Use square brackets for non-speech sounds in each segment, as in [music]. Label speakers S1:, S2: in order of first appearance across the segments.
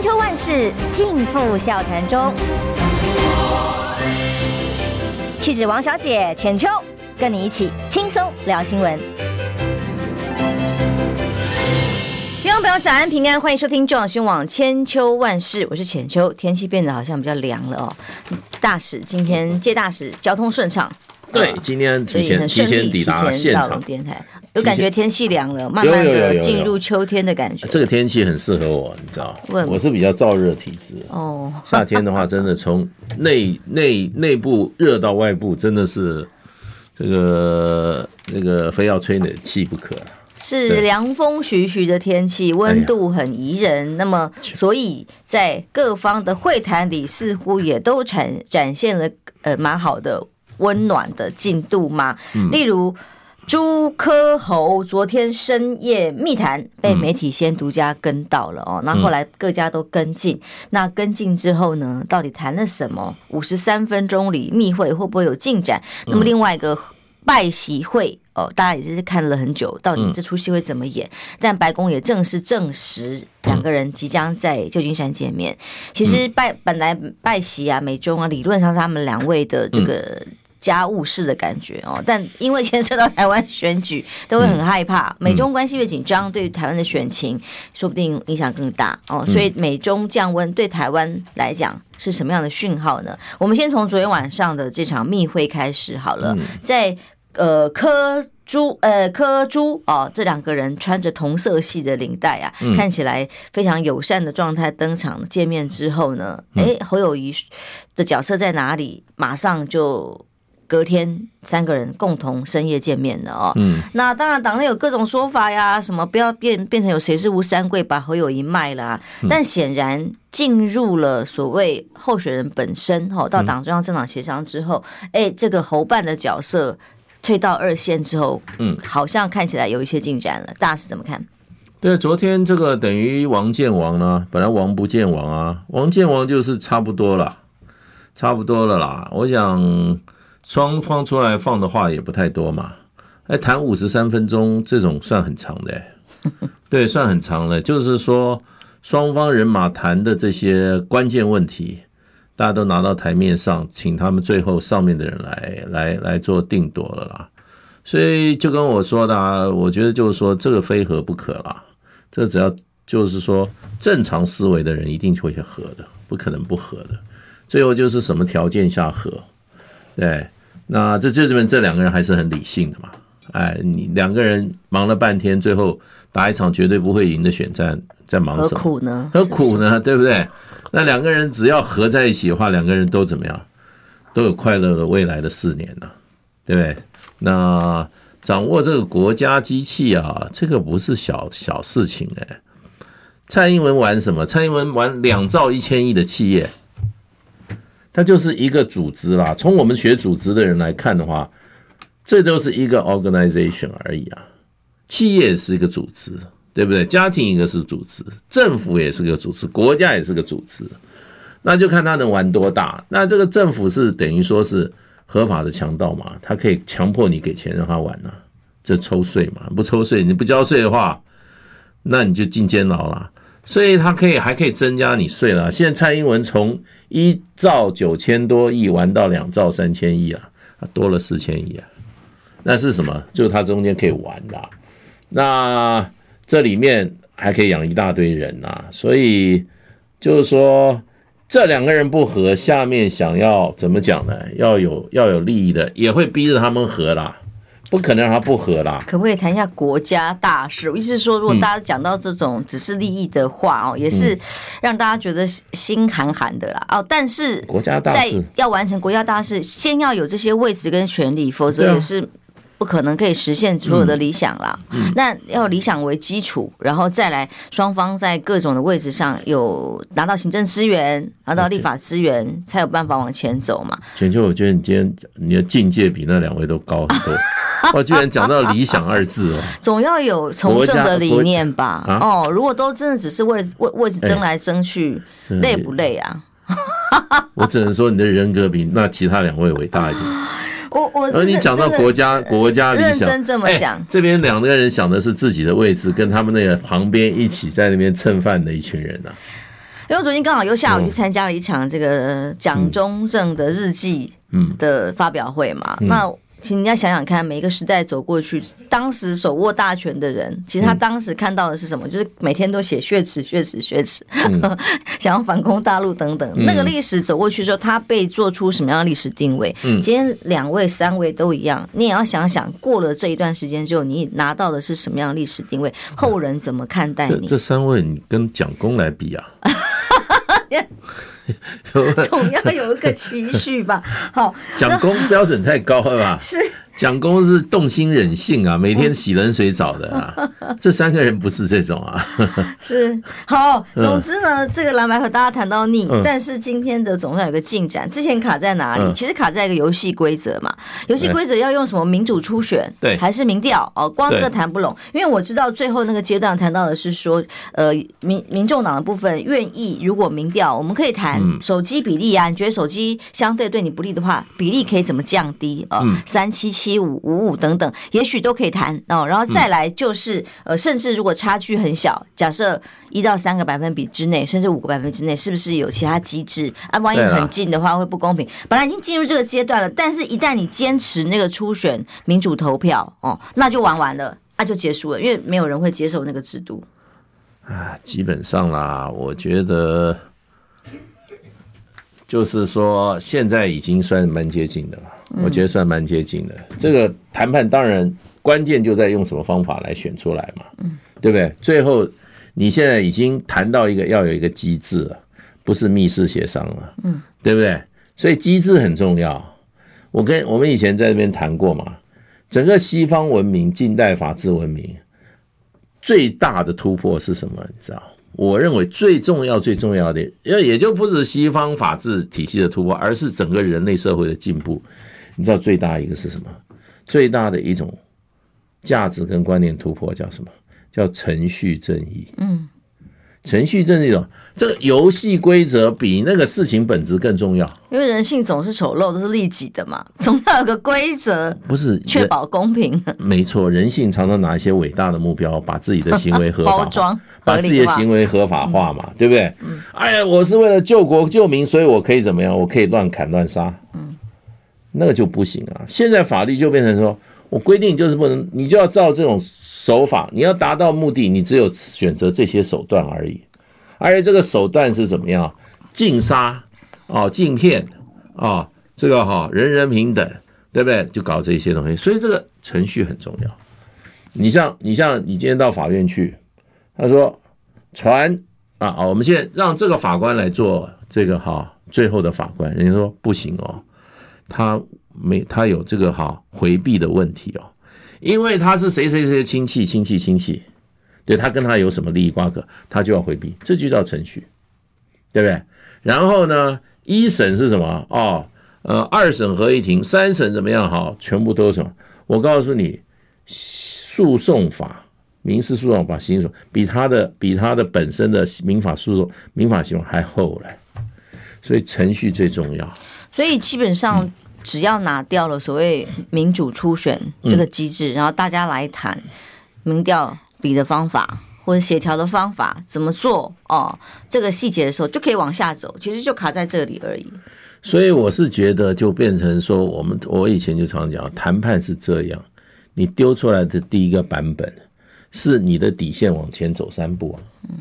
S1: 千秋万世尽付笑谈中。气质王小姐浅秋，跟你一起轻松聊新闻。听众朋友早安平安，欢迎收听中央新闻网千秋万事，我是浅秋。天气变得好像比较凉了哦，大使今天接大使，交通顺畅。
S2: 对，今天提前提前抵达现场电台，
S1: 有感觉天气凉了，慢慢的进入秋天的感觉。
S2: 这个天气很适合我，你知道，我是比较燥热体质哦。夏天的话，真的从 [laughs] 内内内部热到外部，真的是这个那个非要吹冷气不可。
S1: 是凉风徐徐的天气，温度很宜人。那么，所以在各方的会谈里，似乎也都展展现了呃蛮好的。温暖的进度吗？例如朱科侯昨天深夜密谈被媒体先独家跟到了哦，那后来各家都跟进。那跟进之后呢，到底谈了什么？五十三分钟里密会会不会有进展？那么另外一个拜习会哦，大家也是看了很久，到底这出戏会怎么演？但白宫也正式证实两个人即将在旧金山见面。其实拜本来拜习啊、美中啊，理论上是他们两位的这个。家务事的感觉哦，但因为牵涉到台湾选举，都会很害怕。美中关系越紧张，对台湾的选情说不定影响更大哦。所以美中降温对台湾来讲是什么样的讯号呢？我们先从昨天晚上的这场密会开始好了。在呃科朱呃柯朱哦，这两个人穿着同色系的领带啊，看起来非常友善的状态登场见面之后呢，哎，侯友谊的角色在哪里？马上就。隔天三个人共同深夜见面了哦，嗯，那当然党内有各种说法呀，什么不要变变成有谁是吴三桂把侯友宜卖了啊，但显然进入了所谓候选人本身哈，到党中央政党协商之后，哎，这个侯办的角色退到二线之后，嗯，好像看起来有一些进展了，大家是怎么看？
S2: 对，昨天这个等于王见王呢，本来王不见王啊，王见王就是差不多了，差不多了啦，我想。双方出来放的话也不太多嘛，哎，谈五十三分钟这种算很长的，[laughs] 对，算很长了。就是说双方人马谈的这些关键问题，大家都拿到台面上，请他们最后上面的人来来来做定夺了啦。所以就跟我说的啊，我觉得就是说这个非和不可啦，这只要就是说正常思维的人一定会去和的，不可能不和的。最后就是什么条件下和，对。那这这边这两个人还是很理性的嘛？哎，你两个人忙了半天，最后打一场绝对不会赢的选战，在忙什么？何
S1: 苦呢？
S2: 何苦呢？对不对？那两个人只要合在一起的话，两个人都怎么样？都有快乐的未来的四年呢，对不对？那掌握这个国家机器啊，这个不是小小事情哎。蔡英文玩什么？蔡英文玩两兆一千亿的企业。它就是一个组织啦。从我们学组织的人来看的话，这都是一个 organization 而已啊。企业是一个组织，对不对？家庭一个是组织，政府也是个组织，国家也是个组织。那就看他能玩多大。那这个政府是等于说是合法的强盗嘛？他可以强迫你给钱让他玩呢、啊？这抽税嘛？不抽税，你不交税的话，那你就进监牢了。所以他可以还可以增加你税了。现在蔡英文从一兆九千多亿玩到两兆三千亿啊，多了四千亿啊。那是什么？就是他中间可以玩的。那这里面还可以养一大堆人啊。所以就是说，这两个人不合，下面想要怎么讲呢？要有要有利益的，也会逼着他们合啦。不可能让他不和啦。
S1: 可不可以谈一下国家大事？我意思是说，如果大家讲到这种只是利益的话哦，也是让大家觉得心寒寒的啦。哦，但是
S2: 国家大事
S1: 要完成国家大事，先要有这些位置跟权利，否则也是。不可能可以实现所有的理想啦。那要理想为基础，然后再来双方在各种的位置上有拿到行政资源，拿到立法资源，才有办法往前走嘛。
S2: 浅秋，我觉得你今天你的境界比那两位都高很多。[laughs] 我居然讲到理想二字哦，
S1: 总要有从政的理念吧？哦，如果都真的只是为了位位置争来争去，累不累啊？[laughs]
S2: 我只能说你的人格比那其他两位伟大一点。
S1: 我我
S2: 而你讲到国家国家理想，
S1: 认真这么想，
S2: 欸、这边两个人想的是自己的位置，跟他们那个旁边一起在那边蹭饭的一群人呐、啊。
S1: 因为昨天刚好又下午去参加了一场这个蒋中正的日记的发表会嘛，嗯嗯、那。其实你要想想看，每一个时代走过去，当时手握大权的人，其实他当时看到的是什么？嗯、就是每天都写血耻、血耻、血耻，嗯、[laughs] 想要反攻大陆等等。嗯、那个历史走过去之后，他被做出什么样的历史定位？嗯、今天两位、三位都一样，你也要想想，过了这一段时间之后，你拿到的是什么样的历史定位？后人怎么看待你？
S2: 这，这三位，你跟蒋公来比啊？[laughs] [laughs]
S1: 总要有一个期许吧。[laughs] 好，
S2: 蒋公标准太高了吧？
S1: 是。
S2: 蒋公是动心忍性啊，每天洗冷水澡的啊。[laughs] 这三个人不是这种啊。
S1: 是好，总之呢，这个蓝白和大家谈到腻，但是今天的总算有个进展。之前卡在哪里？其实卡在一个游戏规则嘛。游戏规则要用什么民主初选，对，还是民调？哦，光这个谈不拢。因为我知道最后那个阶段谈到的是说，呃，民民众党的部分愿意，如果民调，我们可以谈手机比例啊。你觉得手机相对对你不利的话，比例可以怎么降低啊？三七七。五五五等等，也许都可以谈哦。然后再来就是，呃，甚至如果差距很小，假设一到三个百分比之内，甚至五个百分比之内，是不是有其他机制啊？万一很近的话，会不公平。本来已经进入这个阶段了，但是一旦你坚持那个初选民主投票哦，那就玩完了，那就结束了，因为没有人会接受那个制度。
S2: 啊，基本上啦，我觉得就是说，现在已经算蛮接近的了。我觉得算蛮接近的。这个谈判当然关键就在用什么方法来选出来嘛，对不对？最后你现在已经谈到一个要有一个机制了，不是密室协商了，嗯，对不对？所以机制很重要。我跟我们以前在这边谈过嘛，整个西方文明、近代法治文明最大的突破是什么？你知道？我认为最重要、最重要的，也也就不是西方法治体系的突破，而是整个人类社会的进步。你知道最大一个是什么？最大的一种价值跟观念突破叫什么？叫程序正义。嗯，程序正义，这个游戏规则比那个事情本质更重要。
S1: 因为人性总是丑陋，都是利己的嘛，[laughs] 总要有个规则，
S2: 不是
S1: 确保公平。
S2: 没错，人性常常拿一些伟大的目标，把自己的行为合法化，[laughs] 包装，把自己的行为合法化嘛，嗯、对不对？嗯、哎呀，我是为了救国救民，所以我可以怎么样？我可以乱砍乱杀。嗯。那个就不行啊！现在法律就变成说，我规定就是不能，你就要照这种手法，你要达到目的，你只有选择这些手段而已。而且这个手段是怎么样？禁杀哦，禁骗哦，这个哈、人人平等，对不对？就搞这些东西，所以这个程序很重要。你像你像你今天到法院去，他说传啊啊，我们现在让这个法官来做这个哈最后的法官，人家说不行哦。他没，他有这个哈回避的问题哦，因为他是谁谁谁亲戚亲戚亲戚，对，他跟他有什么利益瓜葛，他就要回避，这就叫程序，对不对？然后呢，一审是什么？哦，呃，二审合议庭，三审怎么样？哈，全部都是什么？我告诉你，诉讼法、民事诉讼法、刑诉比他的比他的本身的民法诉讼、民法刑还厚嘞，所以程序最重要。
S1: 所以基本上。只要拿掉了所谓民主初选这个机制，然后大家来谈民调比的方法或者协调的方法怎么做哦，这个细节的时候就可以往下走，其实就卡在这里而已。
S2: 所以我是觉得就变成说，我们我以前就常讲，谈判是这样，你丢出来的第一个版本是你的底线，往前走三步啊。嗯。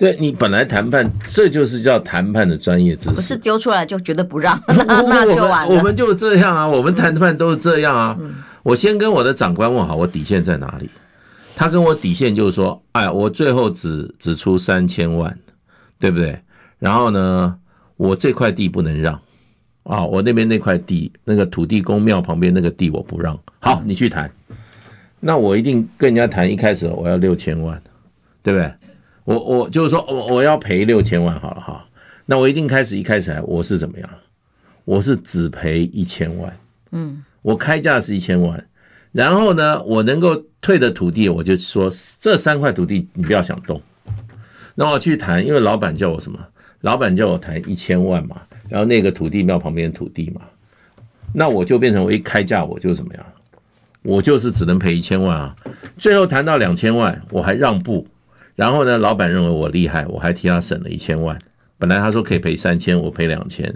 S2: 对，你本来谈判，这就是叫谈判的专业知识。
S1: 不是丢出来就觉得不让，[laughs] 那那就完了。
S2: 我们就这样啊，我们谈判都是这样啊。我先跟我的长官问好，我底线在哪里？他跟我底线就是说，哎，我最后只只出三千万，对不对？然后呢，我这块地不能让啊，我那边那块地，那个土地公庙旁边那个地我不让。好，你去谈。那我一定跟人家谈，一开始我要六千万，对不对？我我就是说，我我要赔六千万好了哈，那我一定开始一开始来我是怎么样？我是只赔一千万，嗯，我开价是一千万，然后呢，我能够退的土地，我就说这三块土地你不要想动，那我去谈，因为老板叫我什么？老板叫我谈一千万嘛，然后那个土地庙旁边的土地嘛，那我就变成我一开价我就怎么样？我就是只能赔一千万啊，最后谈到两千万，我还让步。然后呢，老板认为我厉害，我还替他省了一千万。本来他说可以赔三千，我赔两千。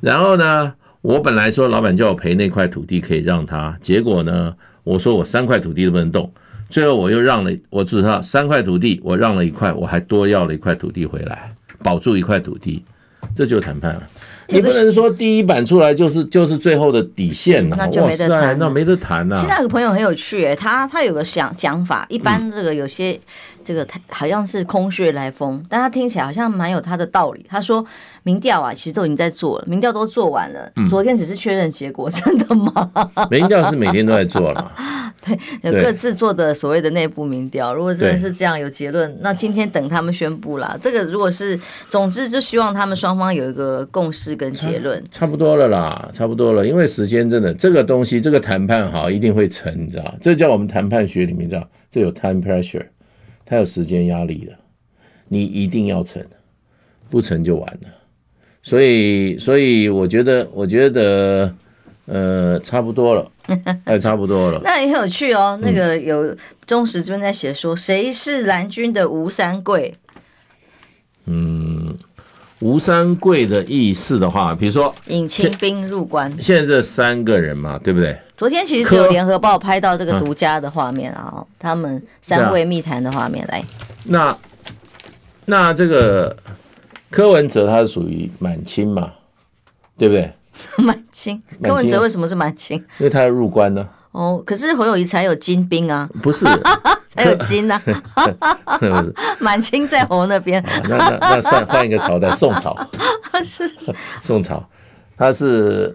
S2: 然后呢，我本来说老板叫我赔那块土地可以让他，结果呢，我说我三块土地都不能动。最后我又让了，我知道三块土地，我让了一块，我还多要了一块土地回来，保住一块土地，这就是谈判了。你不能说第一版出来就是就是最后的底线了，
S1: 那就没得谈，
S2: 那没得谈了。
S1: 现在有个朋友很有趣，欸，他他有个想讲法，一般这个有些。嗯这个他好像是空穴来风，但他听起来好像蛮有他的道理。他说民调啊，其实都已经在做了，民调都做完了，昨天只是确认结果，真的吗？[laughs]
S2: 民调是每天都在做了，[laughs]
S1: 对，有各自做的所谓的内部民调。如果真的是这样有结论，那今天等他们宣布啦。这个如果是，总之就希望他们双方有一个共识跟结论。
S2: 差不多了啦，差不多了，因为时间真的这个东西，这个谈判哈一定会成，你知道？这叫我们谈判学里面叫这有 time pressure。他有时间压力了，你一定要成，不成就完了。所以，所以我觉得，我觉得，呃，差不多了，[laughs] 哎，差不多了。
S1: 那也很有趣哦。那个有忠实这边在写说，谁是蓝军的吴三桂？
S2: 嗯，吴三桂的意思的话，比如说
S1: 引清兵入关，
S2: 现在这三个人嘛，对不对？
S1: 昨天其实只有联合报拍到这个独家的画面啊，他们三位密谈的画面来。
S2: 那那这个柯文哲他是属于满清嘛，对不对？[laughs]
S1: 满清，柯文哲为什么是满清？
S2: 因为他要入关呢。
S1: 哦，可是侯友宜才有金兵啊，
S2: 不是，
S1: 才有金啊。[laughs] 满清在侯那边。
S2: 那那那算换一个朝代，宋朝。[laughs] 是宋朝，他是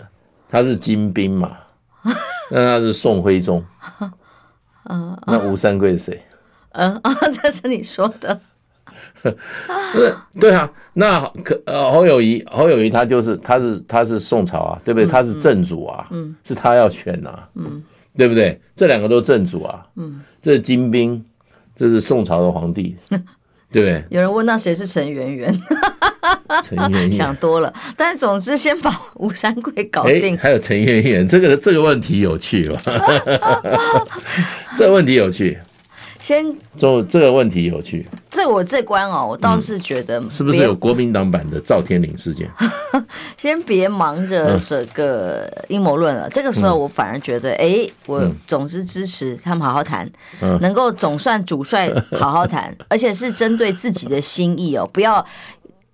S2: 他是金兵嘛。那他是宋徽宗，[laughs] 嗯，那吴三桂是谁？
S1: 嗯啊，这是你说的，
S2: 对？对啊，那可呃侯友谊，侯友谊他就是他是他是宋朝啊，对不对？他是正主啊，嗯，是他要选呐，嗯，对不对？这两个都是正主啊，嗯，这是金兵，这是宋朝的皇帝，对 [laughs] 不对？
S1: 有人问那谁是陈圆圆？[laughs]
S2: 陈圆圆
S1: 想多了，但总之先把吴三桂搞定。
S2: 还有陈圆圆，这个这个问题有趣吧？这个问题有趣。[laughs]
S1: 先
S2: 就这个问题有趣。
S1: 这我这关哦，我倒是觉得、嗯、
S2: 是不是有国民党版的赵天麟事件？[laughs]
S1: 先别忙着这个阴谋论了。这个时候我反而觉得，哎、嗯，我总是支持他们好好谈，嗯、能够总算主帅好好谈，[laughs] 而且是针对自己的心意哦，不要。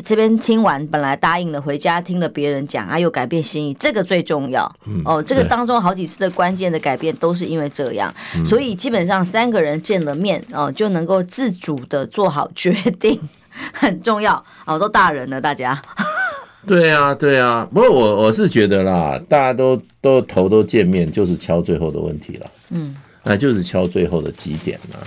S1: 这边听完，本来答应了，回家听了别人讲，啊，又改变心意，这个最重要。哦，这个当中好几次的关键的改变都是因为这样，所以基本上三个人见了面哦，就能够自主的做好决定，很重要哦，都大人了，大家。
S2: 对啊，对啊，不过我我是觉得啦，大家都都头都见面，就是敲最后的问题了。嗯，那就是敲最后的几点了。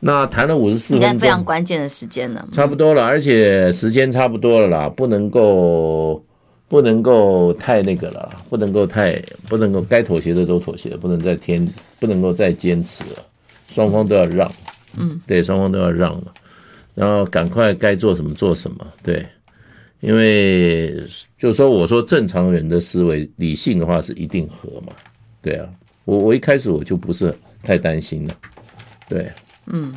S2: 那谈了五十四分钟，应该
S1: 非常关键的时间了，
S2: 差不多了，而且时间差不多了啦，不能够不能够太那个了，不能够太不能够该妥协的都妥协，不能再添，不能够再坚持了，双方都要让，嗯，对，双方都要让了，然后赶快该做什么做什么，对，因为就是说，我说正常人的思维，理性的话是一定和嘛，对啊，我我一开始我就不是太担心了，对。
S1: 嗯，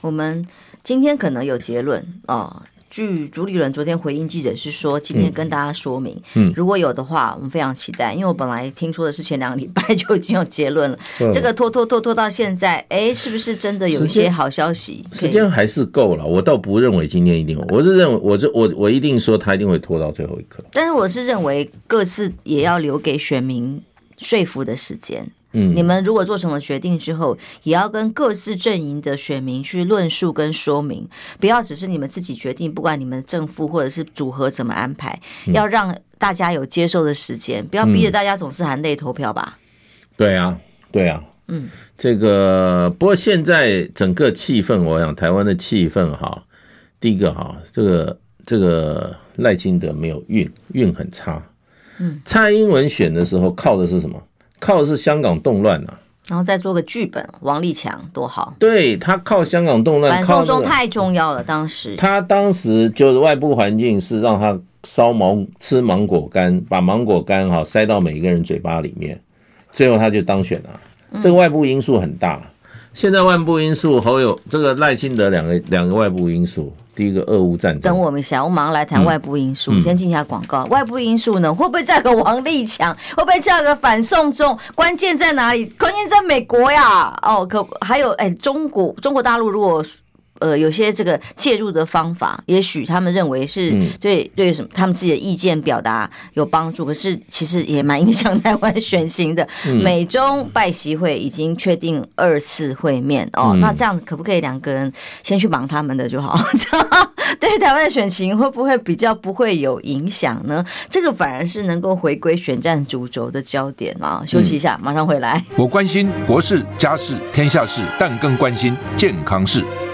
S1: 我们今天可能有结论哦。据主理人昨天回应记者是说，今天跟大家说明，嗯，如果有的话，我们非常期待，因为我本来听说的是前两个礼拜就已经有结论了，[laughs] 嗯、这个拖拖拖拖到现在，哎，是不是真的有一些好消息？
S2: 时间还是够了，我倒不认为今天一定，我是认为，我这我我一定说他一定会拖到最后一刻。
S1: 但是我是认为各自也要留给选民说服的时间。嗯，你们如果做什么决定之后，也要跟各自阵营的选民去论述跟说明，不要只是你们自己决定，不管你们正负或者是组合怎么安排，要让大家有接受的时间，不要逼着大家总是含泪投票吧。
S2: 对啊，对啊，嗯，这个不过现在整个气氛，我想台湾的气氛哈，第一个哈，这个这个赖清德没有运，运很差。嗯，蔡英文选的时候靠的是什么？靠的是香港动乱啊，
S1: 然后再做个剧本，王立强多好。
S2: 对，他靠香港动乱，反
S1: 送中太重要了。当时
S2: 他当时就是外部环境是让他烧芒吃芒果干，把芒果干哈塞到每一个人嘴巴里面，最后他就当选了。这个外部因素很大，现在外部因素，侯友这个赖清德两个两个外部因素，第一个俄乌战争。
S1: 等我们一下，我马上来谈外部因素。嗯、先进一下广告。外部因素呢，会不会再个王立强？会不会再个反送中？关键在哪里？关键在美国呀！哦，可还有哎，中国中国大陆如果。呃，有些这个介入的方法，也许他们认为是对对什么，他们自己的意见表达有帮助，可是其实也蛮影响 [laughs] 台湾选情的。美中拜习会已经确定二次会面哦，那这样可不可以两个人先去忙他们的就好？[laughs] 对台湾的选情会不会比较不会有影响呢？这个反而是能够回归选战主轴的焦点啊！休息一下，马上回来。
S3: 我关心国事、家事、天下事，但更关心健康事。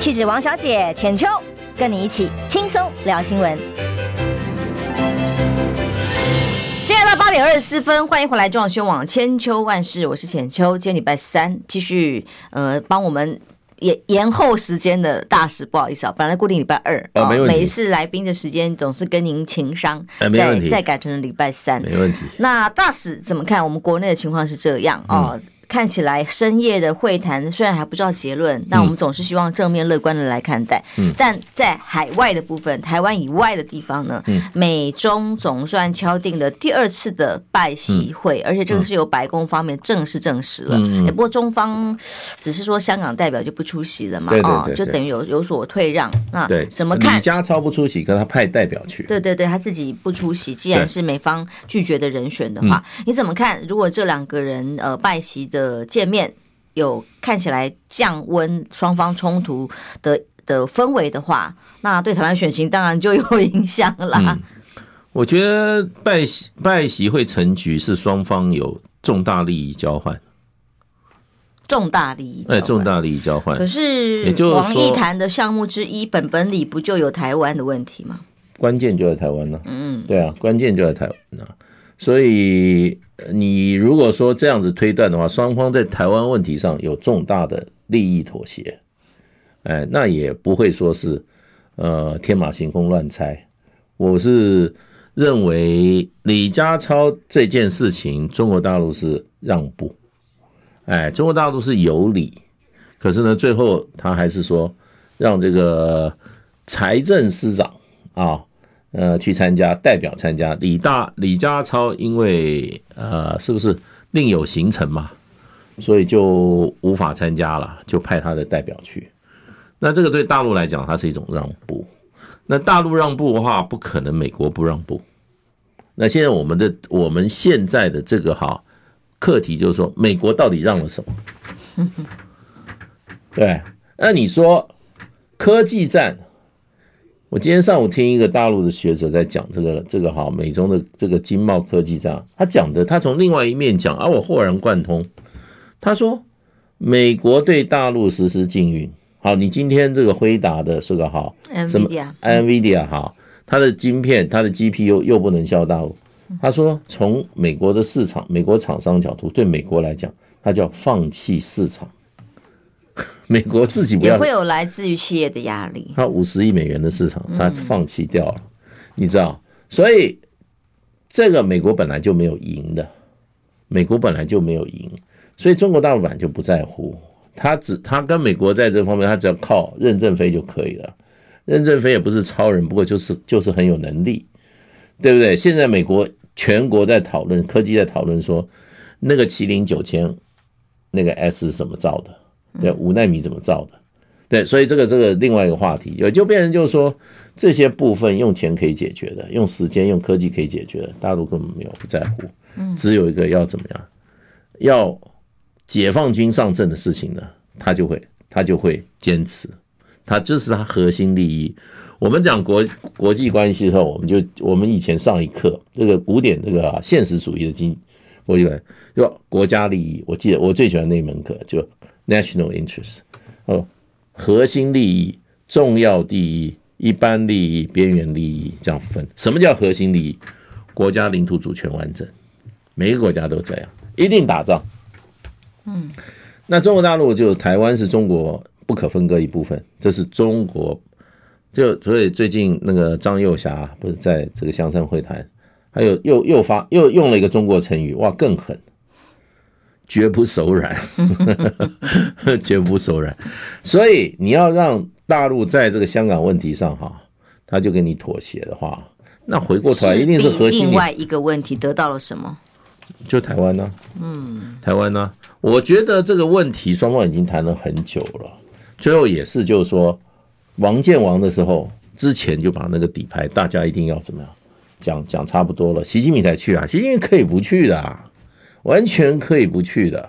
S4: 气质王小姐浅秋，跟你一起轻松聊新闻。
S1: 现在到八点二十四分，欢迎回来中央新闻网千秋万事，我是浅秋。今天礼拜三，继续呃帮我们延延后时间的大使，不好意思啊，本来固定礼拜二啊，
S2: 没问题。
S1: 每一次来宾的时间总是跟您情商，
S2: 再
S1: 再改成了礼拜三，
S2: 没问题。
S1: 那大使怎么看？我们国内的情况是这样啊。嗯看起来深夜的会谈虽然还不知道结论，但我们总是希望正面乐观的来看待。嗯，但在海外的部分，台湾以外的地方呢，嗯，美中总算敲定了第二次的拜习会，而且这个是由白宫方面正式证实了。嗯，不过中方只是说香港代表就不出席了嘛，啊，就等于有有所退让。那怎么看？
S2: 李家超不出席，可他派代表去。
S1: 对对对，他自己不出席，既然是美方拒绝的人选的话，你怎么看？如果这两个人呃拜习的。的见面有看起来降温双方冲突的的氛围的话，那对台湾选情当然就有影响啦。嗯，
S2: 我觉得拜习拜席会成局是双方有重大利益交换，
S1: 重大利益
S2: 哎，重大利益交换。
S1: 可是，也就王毅谈的项目之一，本本里不就有台湾的问题吗？
S2: 关键就在台湾呢。嗯，对啊，关键就在台湾呢。所以，你如果说这样子推断的话，双方在台湾问题上有重大的利益妥协，哎，那也不会说是呃天马行空乱猜。我是认为李家超这件事情，中国大陆是让步，哎，中国大陆是有理，可是呢，最后他还是说让这个财政司长啊。呃，去参加，代表参加。李大李家超因为呃，是不是另有行程嘛，所以就无法参加了，就派他的代表去。那这个对大陆来讲，它是一种让步。那大陆让步的话，不可能美国不让步。那现在我们的我们现在的这个哈课题就是说，美国到底让了什么？[laughs] 对，那你说科技战？我今天上午听一个大陆的学者在讲这个这个哈美中的这个经贸科技战，他讲的他从另外一面讲，而、啊、我豁然贯通。他说，美国对大陆实施禁运，好，你今天这个辉达的是个好什么 NVIDIA 好，它的晶片、它的 GPU 又不能销大陆。他说，从美国的市场、美国厂商角度，对美国来讲，它叫放弃市场。美国自己不要，
S1: 也会有来自于企业的压力。
S2: 他五十亿美元的市场，他放弃掉了，你知道？所以这个美国本来就没有赢的，美国本来就没有赢，所以中国大陆本来就不在乎。他只他跟美国在这方面，他只要靠任正非就可以了。任正非也不是超人，不过就是就是很有能力，对不对？现在美国全国在讨论科技，在讨论说那个麒麟九千那个 S 是怎么造的？对，五纳米怎么造的？对，所以这个这个另外一个话题，也就变成就是说，这些部分用钱可以解决的，用时间、用科技可以解决的，大陆根本没有不在乎。只有一个要怎么样，要解放军上阵的事情呢，他就会他就会坚持，他这是他核心利益。我们讲国国际关系的时候，我们就我们以前上一课这个古典这个现实主义的经。我以为就国家利益。我记得我最喜欢那门课，就 national interest 哦，核心利益、重要利益、一般利益、边缘利益这样分。什么叫核心利益？国家领土主权完整，每个国家都这样，一定打仗。嗯，那中国大陆就台湾是中国不可分割一部分，这是中国。就所以最近那个张幼侠不是在这个香山会谈，还有又又发又用了一个中国成语，哇，更狠，绝不手软，[laughs] 绝不手软。所以你要让大陆在这个香港问题上哈，他就跟你妥协的话，那回过头来一定是核心。
S1: 另外一个问题得到了什么？
S2: 就台湾呢？嗯，台湾呢？我觉得这个问题双方已经谈了很久了，最后也是就是说。王建王的时候，之前就把那个底牌，大家一定要怎么样讲讲差不多了，习近平才去啊，习近平可以不去的，完全可以不去的，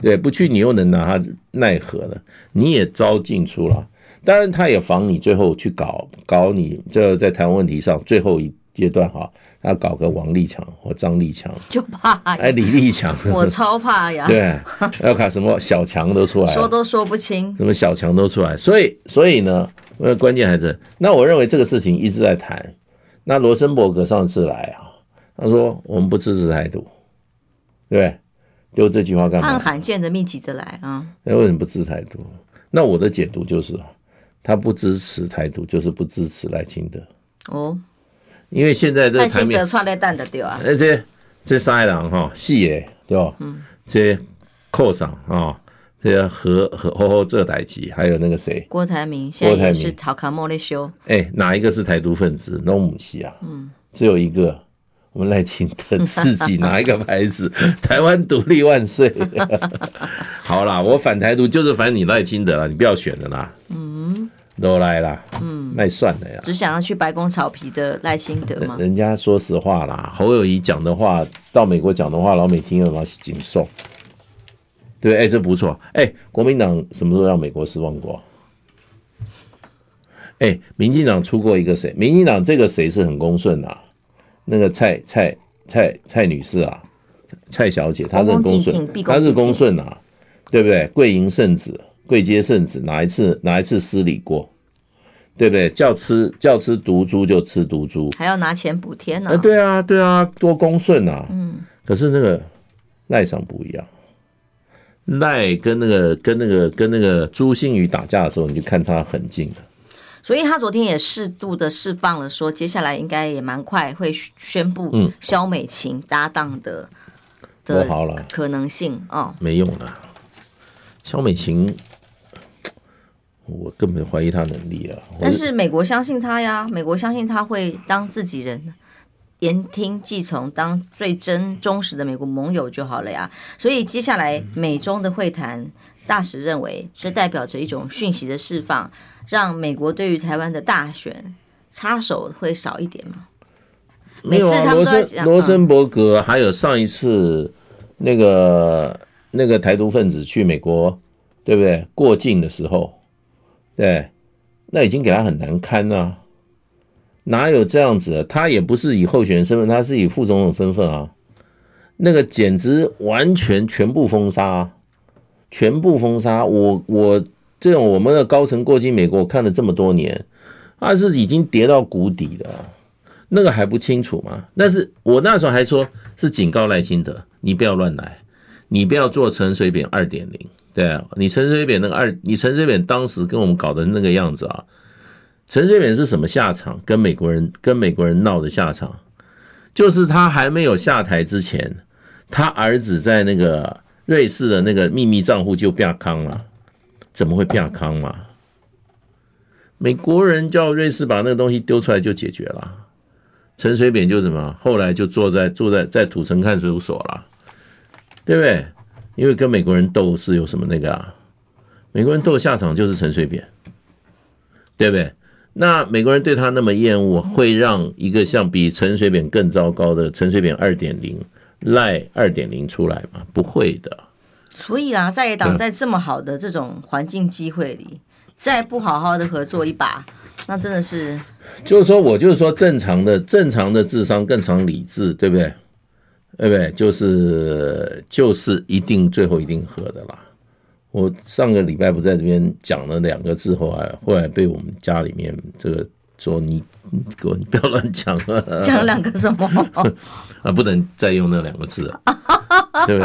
S2: 对，不去你又能拿他奈何呢？你也招进出了，当然他也防你最后去搞搞你，这在台湾问题上最后一阶段哈，他搞个王立强或张立强，
S1: 就怕
S2: 哎李立强，[laughs]
S1: 我超怕呀，
S2: 对，要卡什么小强都出来，
S1: 说都说不清，
S2: 什么小强都出来，所以所以呢。那关键还是，那我认为这个事情一直在谈。那罗森伯格上次来啊，他说我们不支持台独，对？就这句话干嘛？
S1: 很罕见的密集的来啊。
S2: 那为什么不支持台独？那我的解读就是，他不支持台独，就是不支持赖清德。哦，因为现在这赖清德
S1: 串在蛋的对吧？
S2: 哎，这这三个人哈，细耶对吧？嗯，这扣上啊。这个和和和和这代机，还有那个谁？
S1: 郭台铭现在也是陶卡莫雷修。
S2: 哎，哪一个是台独分子？农姆西啊，嗯，只有一个，我们赖清德自己拿一个牌子，[laughs] 台湾独立万岁。[laughs] 好啦，我反台独就是反你赖清德了，你不要选了啦。嗯，都来啦。嗯，那算了呀。
S1: 只想要去白宫草皮的赖清德吗？[laughs]
S2: 人家说实话啦，侯友宜讲的话，到美国讲的话，老美听了嘛谨受。对，哎，这不错。哎，国民党什么时候让美国失望过？哎，民进党出过一个谁？民进党这个谁是很公顺啊？那个蔡蔡蔡蔡女士啊，蔡小姐，她是很恭顺，她是恭顺啊，对不对？跪迎圣旨，跪接圣旨，哪一次哪一次失礼过？对不对？叫吃叫吃毒猪就吃毒猪，
S1: 还要拿钱补贴呢？
S2: 啊，对啊，对啊，多恭顺啊！嗯，可是那个赖上不一样。赖跟那个跟那个跟那个朱新宇打架的时候，你就看他很近了。
S1: 所以他昨天也适度的释放了，说接下来应该也蛮快会宣布肖美琴搭档的的可能性哦。
S2: 没用的，肖美琴，我根本怀疑他能力啊。
S1: 但是美国相信他呀，美国相信他会当自己人。言听计从，当最真忠实的美国盟友就好了呀。所以接下来美中的会谈，大使认为这代表着一种讯息的释放，让美国对于台湾的大选插手会少一点嘛？
S2: 没有啊，罗森罗森伯格还有上一次那个那个台独分子去美国，对不对？过境的时候，对，那已经给他很难堪啊。哪有这样子？他也不是以候选人身份，他是以副总统身份啊。那个简直完全全部封杀，全部封杀。我我这种我们的高层过境美国，我看了这么多年，他是已经跌到谷底了，那个还不清楚吗？但是我那时候还说是警告赖清德，你不要乱来，你不要做陈水扁二点零。对啊，你陈水扁那个二，你陈水扁当时跟我们搞的那个样子啊。陈水扁是什么下场？跟美国人跟美国人闹的下场，就是他还没有下台之前，他儿子在那个瑞士的那个秘密账户就变康了，怎么会变康嘛？美国人叫瑞士把那个东西丢出来就解决了，陈水扁就什么？后来就坐在坐在在土城看守所了，对不对？因为跟美国人斗是有什么那个啊？美国人斗下场就是陈水扁，对不对？那美国人对他那么厌恶，会让一个像比陈水扁更糟糕的陈水扁二点零赖二点零出来吗？不会的。
S1: 所以啊，在野党在这么好的这种环境机会里，再不好好的合作一把，那真的是。
S2: 就是说，我就是说，正常的正常的智商更常理智，对不对？对不对？就是就是一定最后一定和的啦。我上个礼拜不在这边讲了两个字，后来后来被我们家里面这个说你你给我你不要乱讲了，
S1: 讲了两个什么？[laughs]
S2: 啊，不能再用那两个字了，[laughs] 对不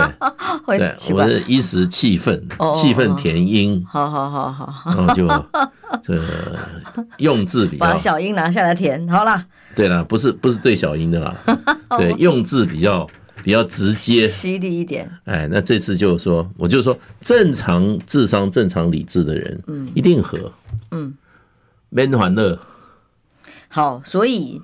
S2: 对？[laughs] 对，我是一时气愤，气愤填膺。
S1: 好好好好，
S2: 然后就这 [laughs] 用字比较，
S1: 把小英拿下来填，好了。
S2: 对了，不是不是对小英的啦，对，用字比较比较直接，
S1: 犀利一点。
S2: 哎，那这次就是说，我就说，正常智商、正常理智的人，嗯，一定和，嗯，免欢乐。
S1: 好，所以。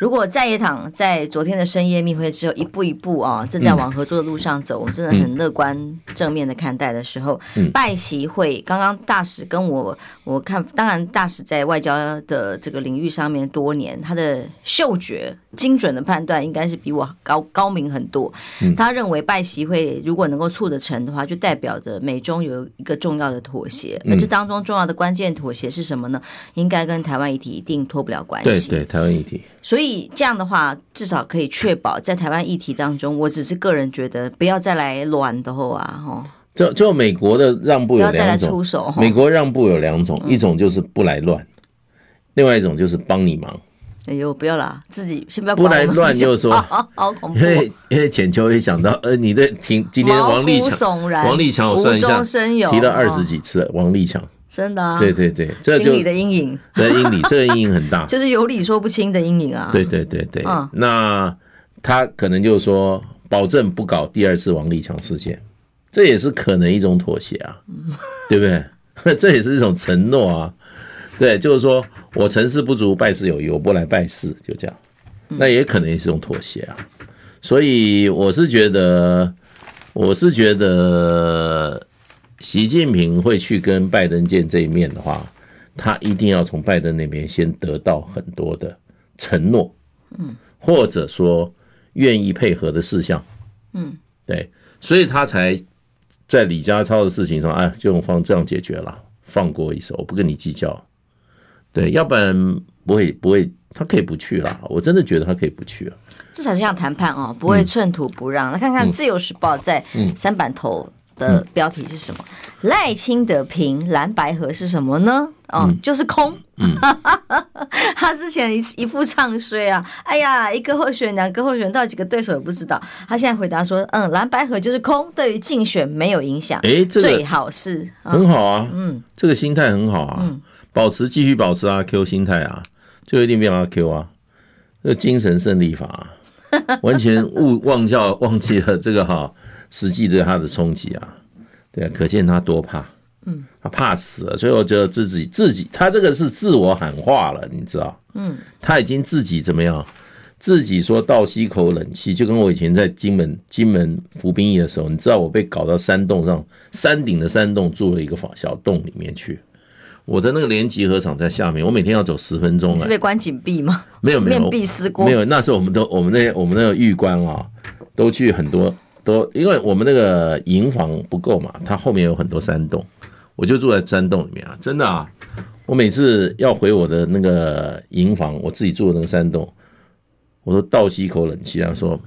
S1: 如果在野党在昨天的深夜密会之后，一步一步啊，正在往合作的路上走，我们真的很乐观正面的看待的时候，拜习会刚刚大使跟我我看，当然大使在外交的这个领域上面多年，他的嗅觉精准的判断应该是比我高高明很多。他认为拜习会如果能够促得成的话，就代表着美中有一个重要的妥协，而这当中重要的关键妥协是什么呢？应该跟台湾议题一定脱不了关系。
S2: 对对，台湾议题。
S1: 所以这样的话，至少可以确保在台湾议题当中，我只是个人觉得，不要再来乱的后啊，吼。
S2: 就就美国的让步有
S1: 两种。
S2: 美国让步有两种，一种就是不来乱，另外一种就是帮你忙。
S1: 哎呦，不要啦，自己先不要。
S2: 不来乱就是说，
S1: 好恐怖。
S2: 因为因为浅秋也想到，呃，你的听今天王立强，王立强我算一下，提了二十几次，王立强。
S1: 真的啊，
S2: 对对对，这就
S1: 心理的阴影，
S2: 对阴影，这个阴影很大，[laughs]
S1: 就是有理说不清的阴影啊。
S2: 对对对对，那他可能就是说，保证不搞第二次王立强事件，这也是可能一种妥协啊，[laughs] 对不对？[laughs] 这也是一种承诺啊。对，就是说我成事不足，败事有余，我不来败事，就这样，那也可能也是一种妥协啊。所以我是觉得，我是觉得。习近平会去跟拜登见这一面的话，他一定要从拜登那边先得到很多的承诺，嗯，或者说愿意配合的事项，嗯，对，所以他才在李家超的事情上，哎，就用方这样解决了，放过一手，我不跟你计较，对，要不然不会不会，他可以不去了，我真的觉得他可以不去了，
S1: 至少这样谈判哦，不会寸土不让。来看看《自由时报》在三版头。的标题是什么？赖清德评蓝白河是什么呢？哦，嗯、就是空。嗯、[laughs] 他之前一一副唱衰啊，哎呀，一个候选人，两个候选人，到几个对手也不知道。他现在回答说，嗯，蓝白河就是空，对于竞选没有影响。哎，这个最好是
S2: 很好啊，嗯，这个心态很好啊，嗯，保持继续保持阿 Q 心态啊，就一定变阿 Q 啊，这精神胜利法、啊，完全误忘掉忘记了这个哈。实际对他的冲击啊，对啊，可见他多怕，嗯，他怕死了，所以我觉得自己自己，他这个是自我喊话了，你知道，嗯，他已经自己怎么样，自己说倒吸口冷气，就跟我以前在金门金门服兵役的时候，你知道我被搞到山洞上，山顶的山洞住了一个小洞里面去，我的那个连集合场在下面，我每天要走十分钟，
S1: 是被关紧闭吗？
S2: 没有没有，
S1: 面壁思过，
S2: 没有，那时候我们都我们那我们那个狱官啊，都去很多。都因为我们那个营房不够嘛，它后面有很多山洞，我就住在山洞里面啊，真的啊！我每次要回我的那个营房，我自己住的那个山洞，我都倒吸一口冷气啊，说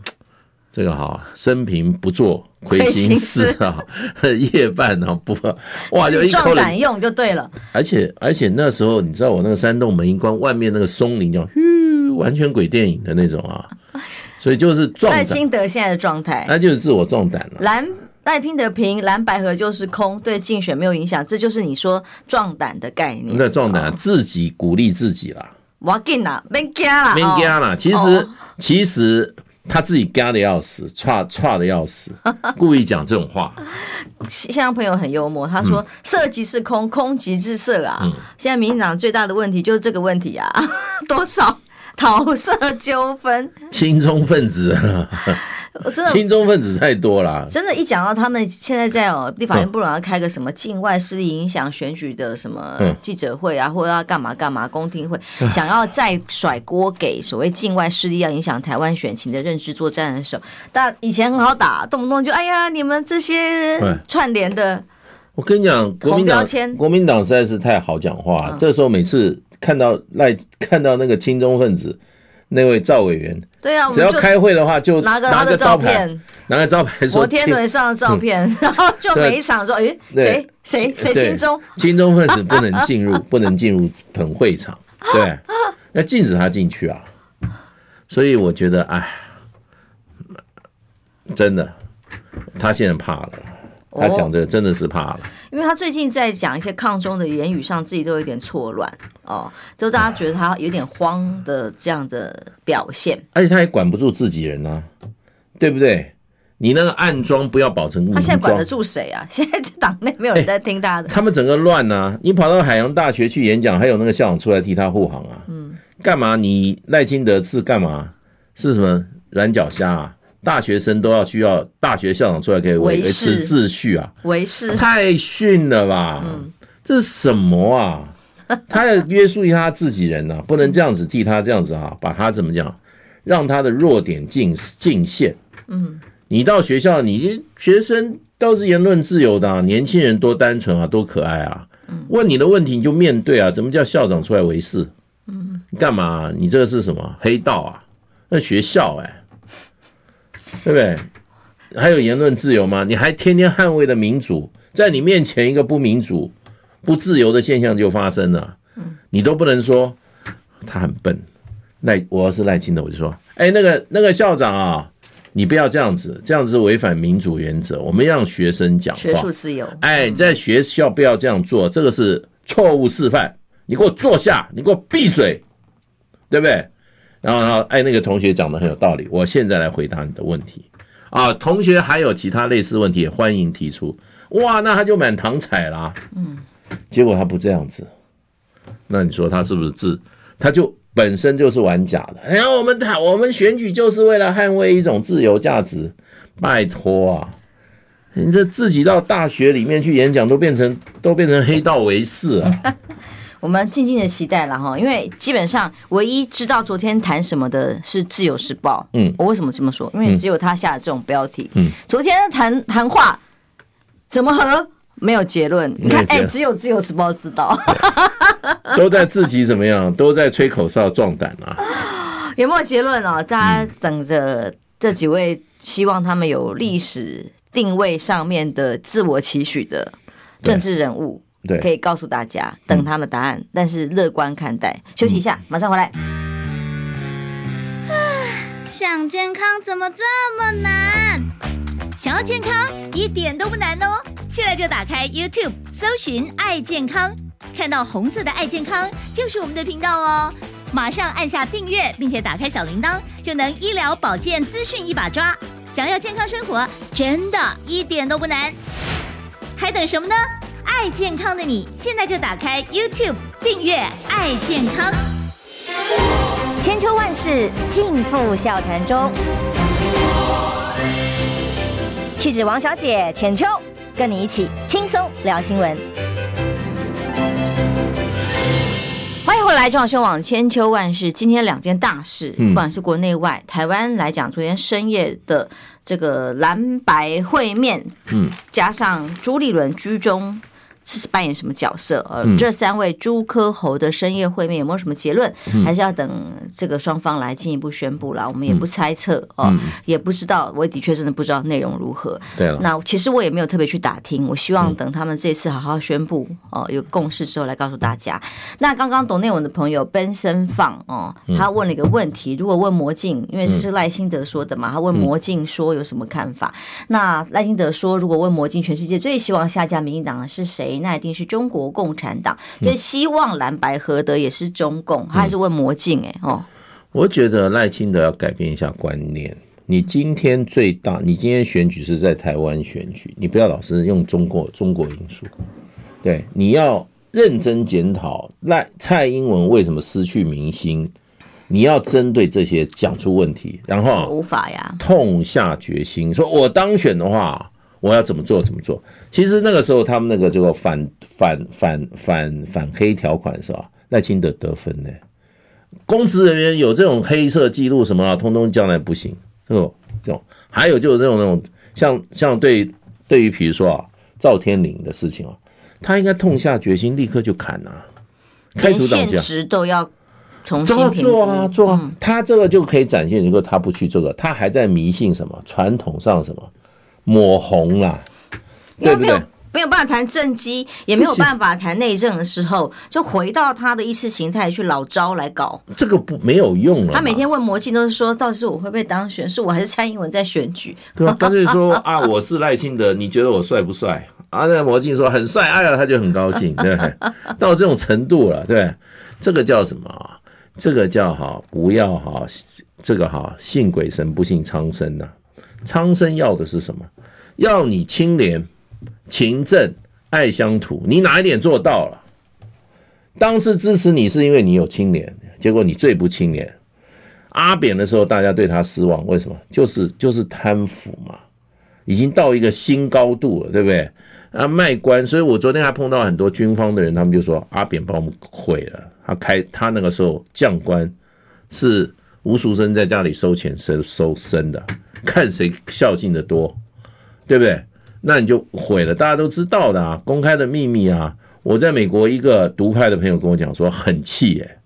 S2: 这个好，生平不做亏心事啊，[laughs] 夜半啊不哇就一口冷
S1: 用就对了。
S2: 而且而且那时候你知道我那个山洞门一关，外面那个松林叫吁，完全鬼电影的那种啊。所以就是壮胆，赖
S1: 清德现在的状态，
S2: 那就是自我壮胆了。
S1: 蓝赖清德平蓝白合就是空，对竞选没有影响，这就是你说壮胆的概念。
S2: 那壮胆，自己鼓励自己啦。
S1: 我给你啦，别惊啦，
S2: 别惊啦。其实其实他自己惊的要死，差差的要死，[laughs] 故意讲这种话。
S1: 现在朋友很幽默，他说色即是空，空即是色啊。现在民进党最大的问题就是这个问题啊，[laughs] 多少？[laughs] 桃色纠纷，
S2: 亲中分子，[laughs] 真的亲中分子太多了。
S1: 真的，一讲到他们现在在哦，立法院不容要开个什么境外势力影响选举的什么记者会啊，或者要干嘛干嘛公听会，想要再甩锅给所谓境外势力要影响台湾选情的认知作战的时候，但以前很好打，动不动就哎呀，你们这些串联的，
S2: 我跟你讲，国民党国民党实在是太好讲话，这时候每次。看到赖看到那个亲中分子，那位赵委员，
S1: 对啊，
S2: 只要开会的话就
S1: 拿个
S2: 拿个招牌，拿个照
S1: 片说摩天轮上的照片，[laughs] 然后就每一场说，诶，谁谁谁亲中，
S2: 亲中分子不能进入，[laughs] 不能进入本会场，对，[laughs] 要禁止他进去啊。所以我觉得，哎，真的，他现在怕了。他讲这个真的是怕了，
S1: 因为他最近在讲一些抗中的言语上，自己都有点错乱哦，就大家觉得他有点慌的这样的表现。
S2: 而且他也管不住自己人啊，对不对？你那个暗桩不要保存，
S1: 他现在管得住谁啊？现在党内没有人在听他的，
S2: 他们整个乱啊！你跑到海洋大学去演讲，还有那个校长出来替他护航啊？嗯，干嘛？你赖清德是干嘛？是什么软脚虾啊？大学生都要需要大学校长出来给维持秩序啊，
S1: 维持
S2: 太逊了吧？嗯，这是什么啊？[laughs] 他要约束一下他自己人呐、啊，不能这样子替他这样子啊，把他怎么讲，让他的弱点尽尽现。嗯，你到学校，你学生都是言论自由的、啊，年轻人多单纯啊，多可爱啊。问你的问题你就面对啊，怎么叫校长出来维世？嗯，你干嘛？你这个是什么黑道啊？那学校哎、欸。对不对？还有言论自由吗？你还天天捍卫的民主，在你面前一个不民主、不自由的现象就发生了。你都不能说他很笨。赖，我要是赖清德，我就说，哎，那个那个校长啊，你不要这样子，这样子违反民主原则。我们让学生讲话，
S1: 学术自由。
S2: 哎，在学校不要这样做，这个是错误示范。你给我坐下，你给我闭嘴，对不对？然后，哎，那个同学讲的很有道理。我现在来回答你的问题啊，同学还有其他类似问题也欢迎提出。哇，那他就满堂彩啦。嗯，结果他不这样子，那你说他是不是自？他就本身就是玩假的。哎呀，我们他我们选举就是为了捍卫一种自由价值。拜托啊，你这自己到大学里面去演讲，都变成都变成黑道为师啊。
S1: 我们静静的期待了哈，因为基本上唯一知道昨天谈什么的是《自由时报》。嗯，我为什么这么说？因为只有他下的这种标题。嗯，昨天谈谈话怎么和没有结论？你看，哎，只有《自由时报》知道，[laughs]
S2: 都在自己怎么样？都在吹口哨壮胆啊！[laughs]
S1: 有没有结论啊？大家等着这几位，希望他们有历史定位上面的自我期许的政治人物。
S2: 对，
S1: 可以告诉大家等他的答案，嗯、但是乐观看待。休息一下，马上回来。
S4: 想健康怎么这么难？想要健康一点都不难哦！现在就打开 YouTube，搜寻“爱健康”，看到红色的“爱健康”就是我们的频道哦。马上按下订阅，并且打开小铃铛，就能医疗保健资讯一把抓。想要健康生活，真的一点都不难，还等什么呢？爱健康的你，现在就打开 YouTube 订阅“爱健康”。千秋万世尽付笑谈中。气质王小姐浅秋，跟你一起轻松聊新闻。
S1: 欢迎回来，中广新闻网千秋万世。今天两件大事，不管是国内外，台湾来讲，昨天深夜的这个蓝白会面，嗯，加上朱立伦居中。是扮演什么角色？呃，这三位朱科侯的深夜会面有没有什么结论？还是要等这个双方来进一步宣布了？我们也不猜测哦，也不知道。我的确真的不知道内容如何。
S2: 对了，
S1: 那其实我也没有特别去打听。我希望等他们这次好好宣布哦，有共识之后来告诉大家。那刚刚懂内文的朋友 Benson 放哦，他问了一个问题：如果问魔镜，因为这是赖清德说的嘛，他问魔镜说有什么看法？那赖清德说，如果问魔镜，全世界最希望下架民进党的是谁？那一定是中国共产党，所以希望蓝白合的也是中共，他还是问魔镜哎哦。
S2: 我觉得赖清德要改变一下观念。你今天最大，你今天选举是在台湾选举，你不要老是用中国中国因素。对，你要认真检讨赖蔡英文为什么失去民心，你要针对这些讲出问题，然后
S1: 无法呀，
S2: 痛下决心，说我当选的话。我要怎么做？怎么做？其实那个时候他们那个叫做反反反反反黑条款是吧？赖清德得分呢，公职人员有这种黑色记录什么啊，通通将来不行，这种这种。还有就是这种那种像像对对于比如说啊赵天麟的事情啊，他应该痛下决心，立刻就砍啊，开除党籍，
S1: 都要重新
S2: 做啊做啊，他这个就可以展现，如果他不去这个，他还在迷信什么传统上什么抹红啦，对不对？
S1: 没有办法谈政绩，也没有办法谈内政的时候，就回到他的意识形态去老招来搞，
S2: 这个不没有用了。
S1: 他每天问魔镜都是说，到底是我会不会当选，是我还是蔡英文在选举？
S2: 对吧？干脆说 [laughs] 啊，我是赖清德，你觉得我帅不帅？啊，那魔镜说很帅，哎呀，他就很高兴，对，[laughs] 到这种程度了，对，这个叫什么啊？这个叫哈，不要哈，这个哈，信鬼神不信苍生呐，苍生要的是什么？要你清廉。勤政爱乡土，你哪一点做到了？当时支持你是因为你有清廉，结果你最不清廉。阿扁的时候，大家对他失望，为什么？就是就是贪腐嘛，已经到一个新高度了，对不对？啊，卖官，所以我昨天还碰到很多军方的人，他们就说阿扁把我们毁了。他开他那个时候将官是吴淑珍在家里收钱收收生的，看谁孝敬的多，对不对？那你就毁了，大家都知道的啊，公开的秘密啊。我在美国一个独派的朋友跟我讲说很气耶，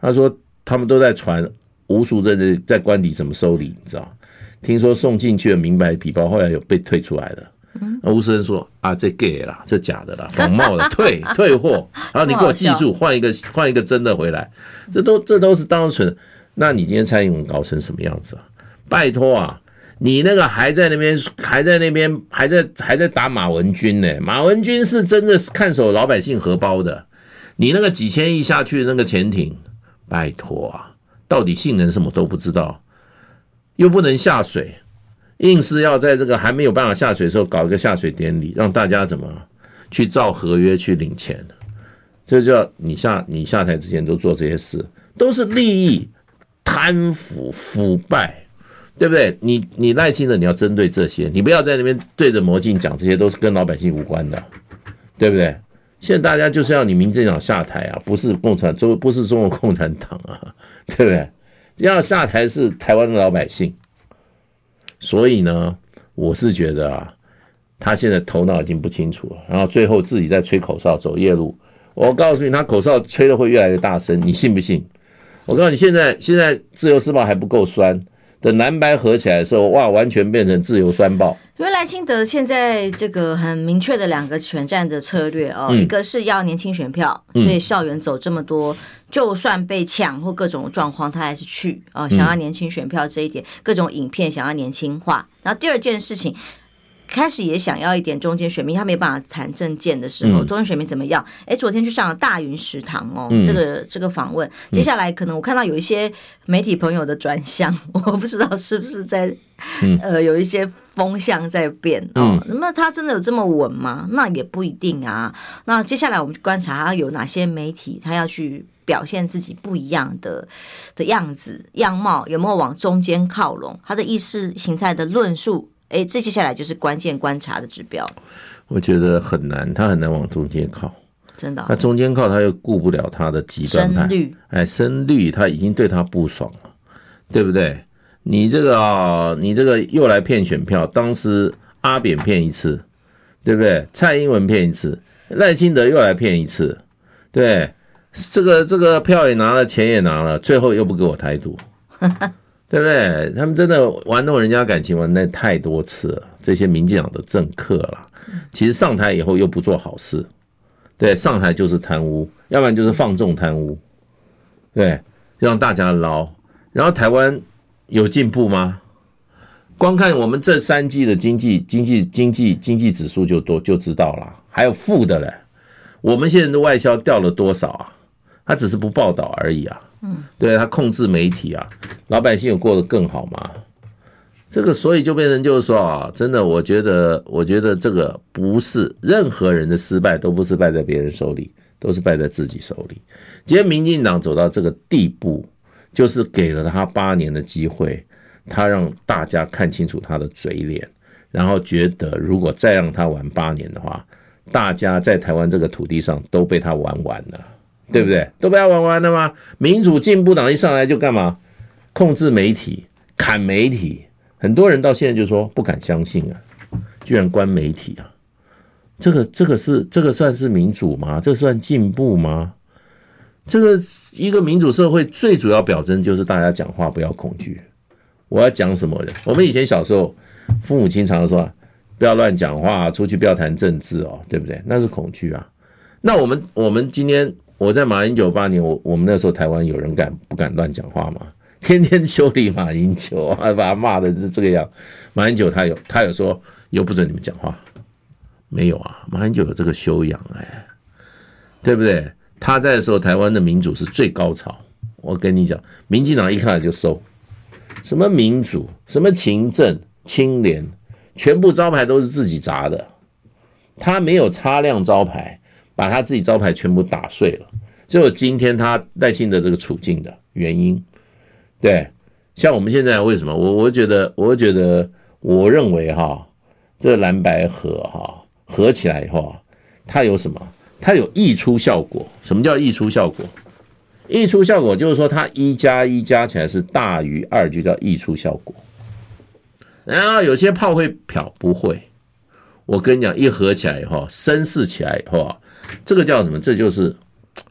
S2: 他说他们都在传吴淑珍在在官邸怎么收礼，你知道？听说送进去的名牌皮包后来有被退出来的。那吴淑珍说啊，这 gay 啦，这假的啦，[laughs] 仿冒的，退退货。[laughs] 然后你给我记住，换一个换一个真的回来。这都这都是当纯。那你今天蔡英文搞成什么样子啊？拜托啊！你那个还在那边，还在那边，还在还在打马文君呢。马文君是真的是看守老百姓荷包的。你那个几千亿下去的那个潜艇，拜托啊，到底性能什么都不知道，又不能下水，硬是要在这个还没有办法下水的时候搞一个下水典礼，让大家怎么去照合约去领钱？这叫你下你下台之前都做这些事，都是利益贪腐腐败。对不对？你你耐心的，你要针对这些，你不要在那边对着魔镜讲，这些都是跟老百姓无关的，对不对？现在大家就是要你民进党下台啊，不是共产中，不是中国共产党啊，对不对？要下台是台湾的老百姓。所以呢，我是觉得啊，他现在头脑已经不清楚了，然后最后自己在吹口哨走夜路。我告诉你，他口哨吹的会越来越大声，你信不信？我告诉你，现在现在自由时报还不够酸。等蓝白合起来的时候，哇，完全变成自由酸爆。
S1: 因为赖清德现在这个很明确的两个选战的策略哦，一个是要年轻选票，所以校园走这么多，就算被抢或各种状况，他还是去啊，想要年轻选票这一点，各种影片想要年轻化。然后第二件事情。开始也想要一点中间选民，他没办法谈政见的时候，中间选民怎么样？哎，昨天去上了大云食堂哦，这个这个访问，接下来可能我看到有一些媒体朋友的转向，[laughs] 我不知道是不是在呃有一些风向在变哦。那么他真的有这么稳吗？那也不一定啊。那接下来我们观察他有哪些媒体，他要去表现自己不一样的的样子样貌，有没有往中间靠拢？他的意识形态的论述。哎，这接下来就是关键观察的指标。
S2: 我觉得很难，他很难往中间靠，
S1: 真的、哦。
S2: 他中间靠，他又顾不了他的极端哎，深绿他已经对他不爽了，对不对？你这个啊，你这个又来骗选票，当时阿扁骗一次，对不对？蔡英文骗一次，赖清德又来骗一次，对，这个这个票也拿了，钱也拿了，最后又不给我台独。[laughs] 对不对？他们真的玩弄人家感情玩的太多次了，这些民进党的政客了。其实上台以后又不做好事，对，上台就是贪污，要不然就是放纵贪污，对，让大家捞。然后台湾有进步吗？光看我们这三季的经济、经济、经济、经济指数就多就知道了，还有负的嘞。我们现在的外销掉了多少啊？他只是不报道而已啊。对，他控制媒体啊，老百姓有过得更好吗？这个，所以就变成就是说啊，真的，我觉得，我觉得这个不是任何人的失败，都不是败在别人手里，都是败在自己手里。今天民进党走到这个地步，就是给了他八年的机会，他让大家看清楚他的嘴脸，然后觉得如果再让他玩八年的话，大家在台湾这个土地上都被他玩完了。对不对？都不要玩完了吗？民主进步党一上来就干嘛？控制媒体，砍媒体。很多人到现在就说不敢相信啊，居然关媒体啊！这个这个是这个算是民主吗？这算进步吗？这个一个民主社会最主要表征就是大家讲话不要恐惧。我要讲什么的？我们以前小时候，父母亲常常说不要乱讲话，出去不要谈政治哦，对不对？那是恐惧啊。那我们我们今天我在马英九八年，我我们那时候台湾有人敢不敢乱讲话吗？[laughs] 天天修理马英九，啊把他骂的是这个样。马英九他有他有说又不准你们讲话，没有啊？马英九有这个修养哎，对不对？他在的时候，台湾的民主是最高潮。我跟你讲，民进党一看就收，什么民主，什么勤政、清廉，全部招牌都是自己砸的。他没有擦亮招牌，把他自己招牌全部打碎了，就有今天他赖清德这个处境的原因。对，像我们现在为什么？我我觉得，我觉得，我认为哈，这蓝白合哈合起来以后，它有什么？它有溢出效果。什么叫溢出效果？溢出效果就是说，它一加一加起来是大于二，就叫溢出效果。然后有些炮会漂，不会。我跟你讲，一合起来以后，声势起来以后啊，这个叫什么？这就是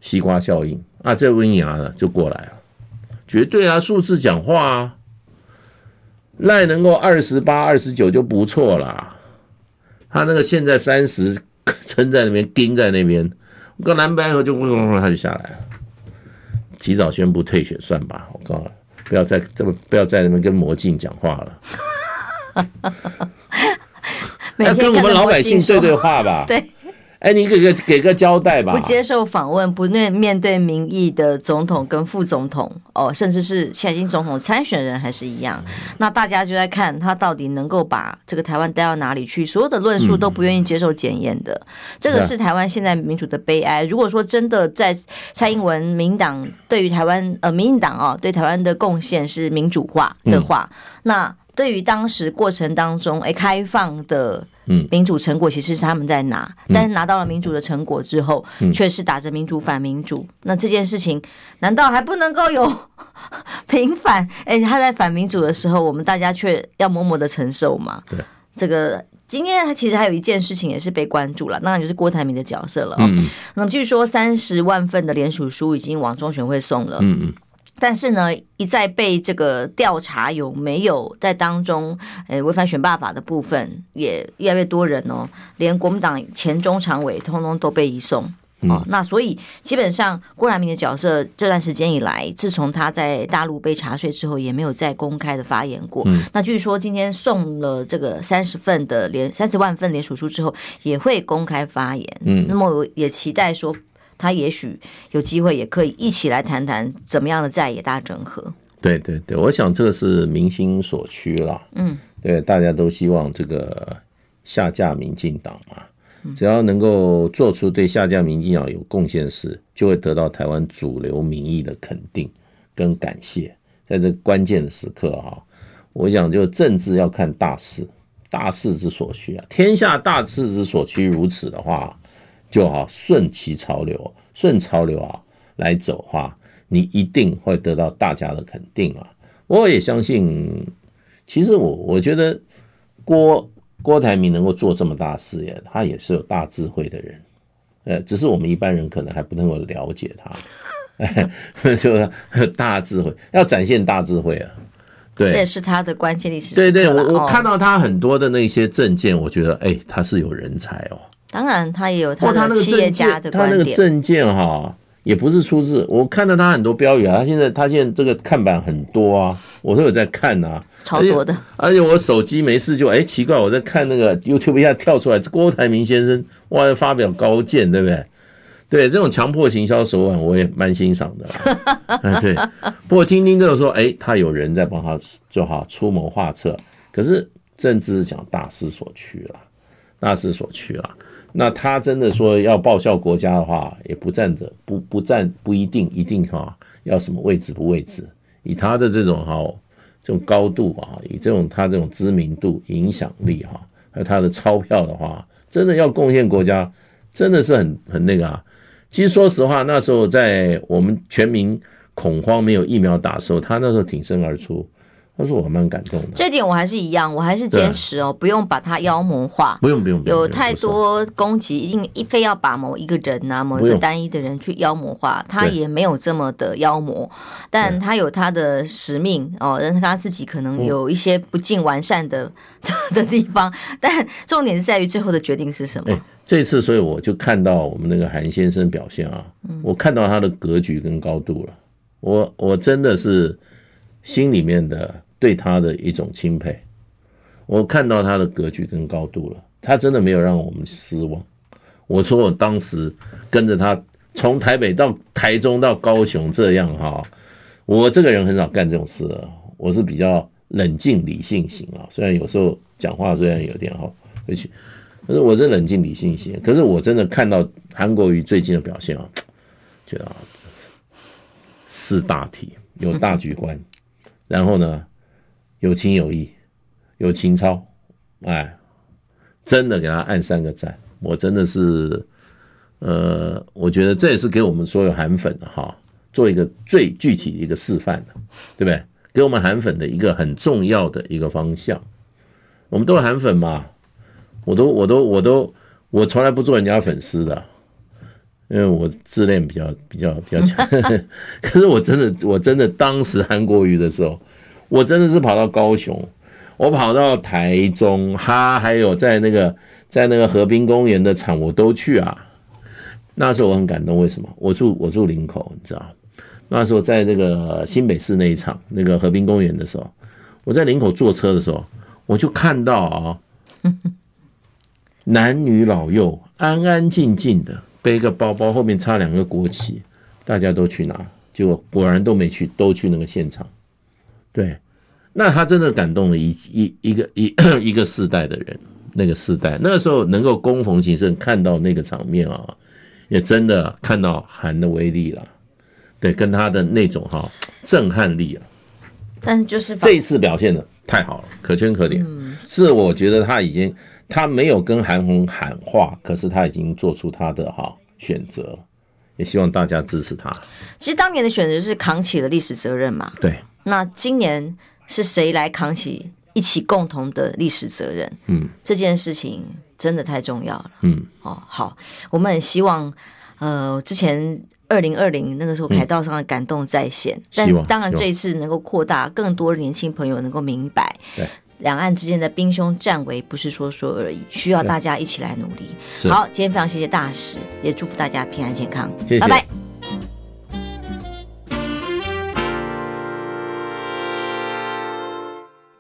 S2: 西瓜效应啊！这温牙呢就过来了，绝对啊，数字讲话啊，赖能够二十八、二十九就不错啦。他那个现在三十。[laughs] 撑在那边，盯在那边，个蓝白河就嗡嗡嗡，他就下来了。提早宣布退选算吧，我告诉你，不要再这么，不要在那边跟魔镜讲话了。[laughs] 要跟我们老百姓对对话吧。对。哎，你给个给个交代吧。
S1: 不接受访问，不面面对民意的总统跟副总统，哦，甚至是现在已经总统参选人还是一样。那大家就在看他到底能够把这个台湾带到哪里去？所有的论述都不愿意接受检验的，这个是台湾现在民主的悲哀。如果说真的在蔡英文民党对于台湾呃民进党啊对台湾的贡献是民主化的话，那对于当时过程当中哎开放的。嗯，民主成果其实是他们在拿，但是拿到了民主的成果之后，却是打着民主反民主。那这件事情难道还不能够有 [laughs] 平反？哎，他在反民主的时候，我们大家却要默默的承受吗？对，这个今天其实还有一件事情也是被关注了，那就是郭台铭的角色了。嗯，那么据说三十万份的联署书已经往中选会送了。嗯嗯。但是呢，一再被这个调查有没有在当中，诶违反选罢法的部分，也越来越多人哦，连国民党前中常委通通都被移送哦。那所以基本上郭台铭的角色这段时间以来，自从他在大陆被查税之后，也没有再公开的发言过。那据说今天送了这个三十份的连三十万份联署书之后，也会公开发言。嗯，那么我也期待说。他也许有机会，也可以一起来谈谈怎么样的在野大整合。
S2: 对对对，我想这个是民心所趋啦。嗯，对，大家都希望这个下架民进党嘛，只要能够做出对下架民进党有贡献的事，就会得到台湾主流民意的肯定跟感谢。在这关键的时刻哈，我想就政治要看大势，大势之所趋啊，天下大势之所趋如此的话。就好，顺其潮流，顺潮流啊来走的话，你一定会得到大家的肯定啊！我也相信，其实我我觉得郭郭台铭能够做这么大事业，他也是有大智慧的人，呃，只是我们一般人可能还不能够了解他，[laughs] 就是大智慧，要展现大智慧啊！对，
S1: 这也是他的关键历史。
S2: 对对，我我看到他很多的那些政见，我觉得哎，他是有人才哦。
S1: 当然，他也有他的企业家的观点。
S2: 他那个政见哈，也不是出自我看到他很多标语啊。他现在他现在这个看板很多啊，我都有在看啊，
S1: 超多的。
S2: 而且我手机没事就哎奇怪，我在看那个 YouTube 一下跳出来，郭台铭先生哇要发表高见，对不对？对这种强迫行销手腕，我也蛮欣赏的。[laughs] 对，不过听听这种说，哎，他有人在帮他做好出谋划策。可是政治讲大势所趋了，大势所趋了。那他真的说要报效国家的话，也不站着，不不站不一定一定哈，要什么位置不位置。以他的这种哈这种高度啊，以这种他这种知名度、影响力哈，还有他的钞票的话，真的要贡献国家，真的是很很那个啊。其实说实话，那时候在我们全民恐慌没有疫苗打的时候，他那时候挺身而出，他说我蛮感动的。
S1: 这点我还是一样，我还是坚持哦，不用把他妖魔化。
S2: 不用不用，
S1: 有太多攻击，一定一非要把某一个人呐、啊，某一个单一的人去妖魔化，他也没有这么的妖魔，但他有他的使命哦，但是他自己可能有一些不尽完善的 [laughs] 的地方，但重点是在于最后的决定是什么。
S2: 欸、这次所以我就看到我们那个韩先生表现啊，我看到他的格局跟高度了，我我真的是。心里面的对他的一种钦佩，我看到他的格局跟高度了，他真的没有让我们失望。我说我当时跟着他从台北到台中到高雄这样哈，我这个人很少干这种事，我是比较冷静理性型啊，虽然有时候讲话虽然有点好回去，可是我是冷静理性型。可是我真的看到韩国瑜最近的表现啊，觉得啊，识大体，有大局观。然后呢，有情有义，有情操，哎，真的给他按三个赞。我真的是，呃，我觉得这也是给我们所有韩粉的哈，做一个最具体的一个示范的，对不对？给我们韩粉的一个很重要的一个方向。我们都是韩粉嘛，我都我都我都我从来不做人家粉丝的，因为我自恋比较比较比较强。[laughs] 可是我真的我真的当时韩国瑜的时候。我真的是跑到高雄，我跑到台中，哈，还有在那个在那个河滨公园的场，我都去啊。那时候我很感动，为什么？我住我住林口，你知道？那时候在那个新北市那一场那个河滨公园的时候，我在林口坐车的时候，我就看到啊，[laughs] 男女老幼安安静静的背个包包，后面插两个国旗，大家都去拿，结果果然都没去，都去那个现场。对，那他真的感动了一一一个一一个世代的人，那个世代那个时候能够攻逢其盛看到那个场面啊，也真的看到韩的威力了，对，跟他的那种哈震撼力啊。
S1: 但是就是
S2: 这一次表现的太好了，可圈可点。是我觉得他已经他没有跟韩红喊话，可是他已经做出他的哈选择，也希望大家支持他。
S1: 其实当年的选择是扛起了历史责任嘛？
S2: 对。
S1: 那今年是谁来扛起一起共同的历史责任？
S2: 嗯，
S1: 这件事情真的太重要了。
S2: 嗯，
S1: 哦，好，我们很希望，呃，之前二零二零那个时候凯道上的感动再现，嗯、但是当然这一次能够扩大更多年轻朋友能够明白，
S2: 对，
S1: 两岸之间的兵凶战危不是说说而已，需要大家一起来努力。好，今天非常谢谢大使，也祝福大家平安健康，
S2: 谢谢，
S1: 拜拜。